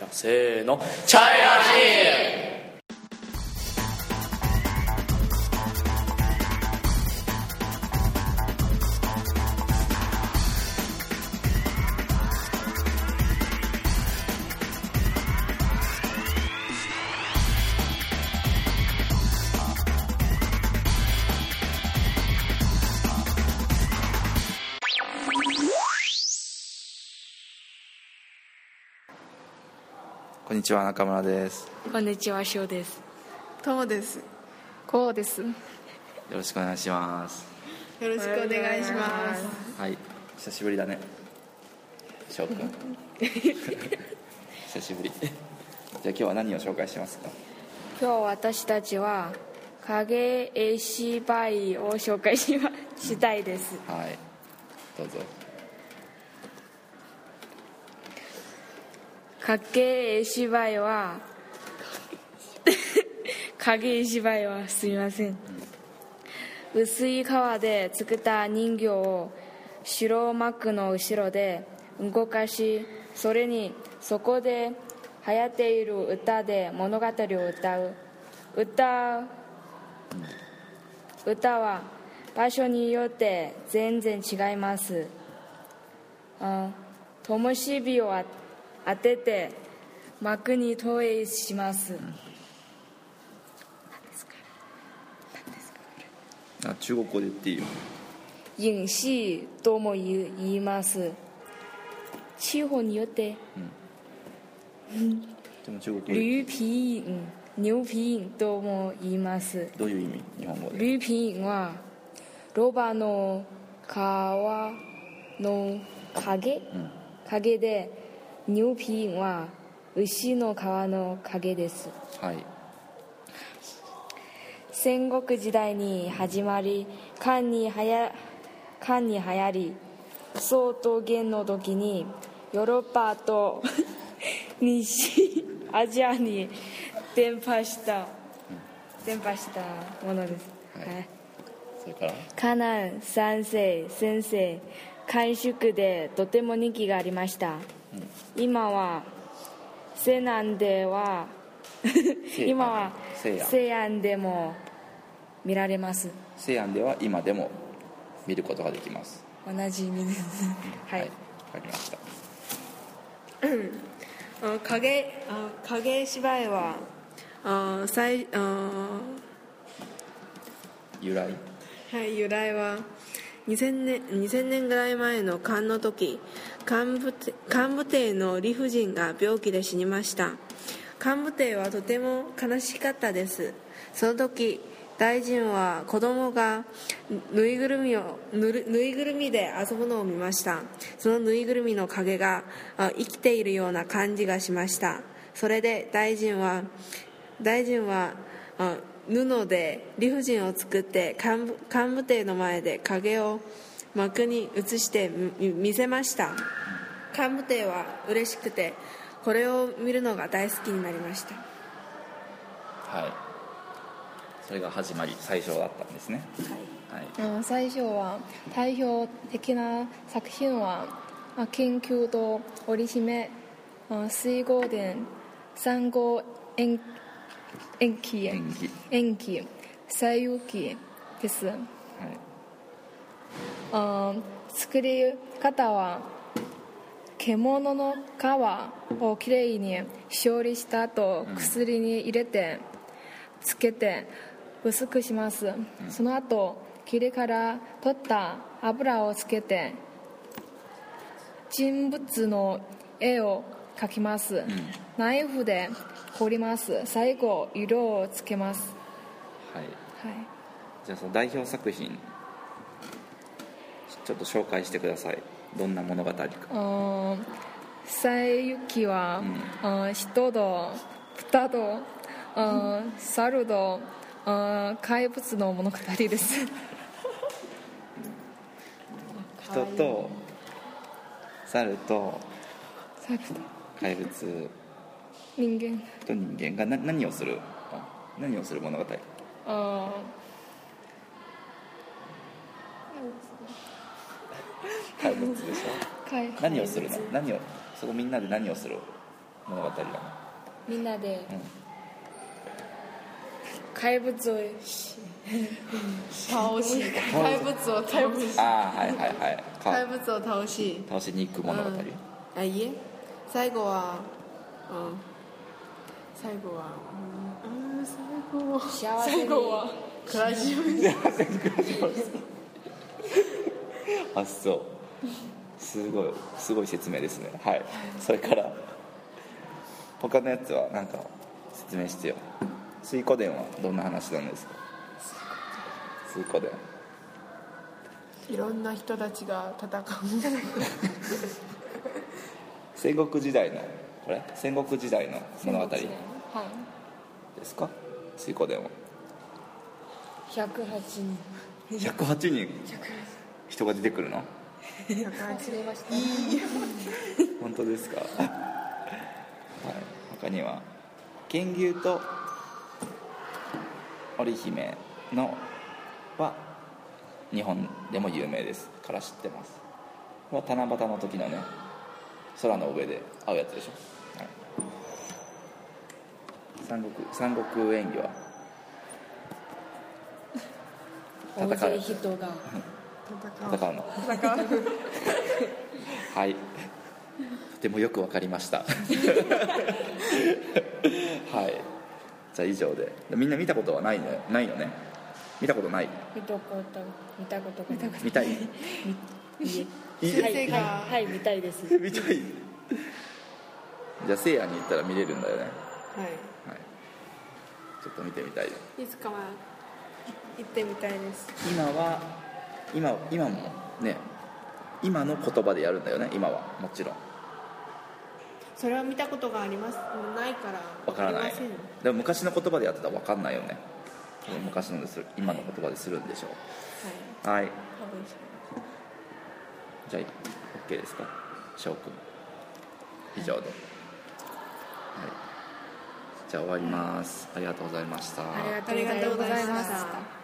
じゃあせーの。チャイラジー。こんにちは中村ですこんにちは、しおです。ともです。こうです。よろしくお願いしますよろしくお願いします。はい久しぶりだね翔くん 久しぶりじゃあ今日は何を紹介しますか？今日私たちは影絵芝居を紹介しましたいです。はいどうぞ影芝居は影芝居はすみません。薄い革で作った人形を白幕の後ろで動かしそれにそこで流行っている歌で物語を歌う歌歌は場所によって全然違いますあ灯火をあ当てて幕に投影します。あ中国語で言っていいよ。影視とも言います。地方によって。でも中国語で。驴皮影牛皮影とも言います。どういう意味？日本語で。驴皮影はロバの皮の影？影で牛皮影は牛の皮の影です。はい。戦国時代に始まり漢にはや漢に流行り宋と元の時にヨーロッパと西アジアに伝播した伝播したものです、はい。はい。それから？カナン三世先生監修でとても人気がありました、今は西南では西今は西安でも見られます。西安では今でも見ることができます。同じ意味ですはい、わかりました。あ影あ影芝居はあ最あ由来？はい由来は2000年 ,2000 年ぐらい前の漢の時幹部幹部邸の理不尽が病気で死にました。幹部邸はとても悲しかったです。その時大臣は子供がぬいぐるみをぬぬいぐるみで遊ぶのを見ました。そのぬいぐるみの影が生きているような感じがしました。それで大臣は大臣はあ布で理不尽を作って幹部幹部邸の前で影を幕に映してみ見せました。幹部邸は嬉しくてこれを見るのが大好きになりました。はい。それが始まり最初だったんですね。はい。うん最初は代表的な作品はあ研究と織姫あ水郷伝三号延延期演技延期西遊記です。はい。あ作り方は獣の皮をきれいに処理した後薬に入れてつけて薄くします、その後切りから取った油をつけて人物の絵を描きます、ナイフで彫ります。最後色をつけます。はい。はい。じゃあその代表作品ちょっと紹介してくださいどんな物語か。あ西遊記は、あ人と豚とあ猿とあ怪物の物語です。人と猿と怪物。人間。と人間がな何をする？あ何をする物語？あ怪物でしょ。怪何をするの？何をそこみんなで何をする？物語だねみんなで。うん。怪物をし倒し。怪物を倒し。ああはいはいはい。か。怪物を倒し。倒しに行く物語、うん。あいえ。最後はうん。最後はうん。うん最後は。幸せに。最後は。暮らしをあそうすごいすごい説明ですね。はい。それから他のやつは何か説明してよ。水湖伝はどんな話なんですか？水湖伝いろんな人たちが戦う戦国時代のこれ？戦国時代の物語。はい。ですか？水湖伝は。108人。108人人が出てくるの？忘れました。本当ですか？はい。他には源牛と織姫のは日本でも有名です。から知ってます。これは七夕の時のね空の上で会うやつでしょ、はい、三国三国演技は。大戦う。勢人が 戦う。の。はい。とてもよくわかりました。はい。じゃあ以上で。みんな見たことはないのないのね。見たことない。見たこと見たことがな。くて見たい。いいえい。いはい。先生がはい。はい見たいです。見たい。じゃあせいやに行ったら見れるんだよね。ははい。ちょっと見てみたいい。いつかは行ってみたいです。今は今今もね今の言葉でやるんだよね今はもちろん。それは見たことがあります。ないから。わからない。でも昔の言葉でやってたらわかんないよね。昔のでする今の言葉でするんでしょはい。うはいじゃあ OK ですか？翔くん。以上で、はい、じゃあ終わります。ありがとうございました。ありがとうございました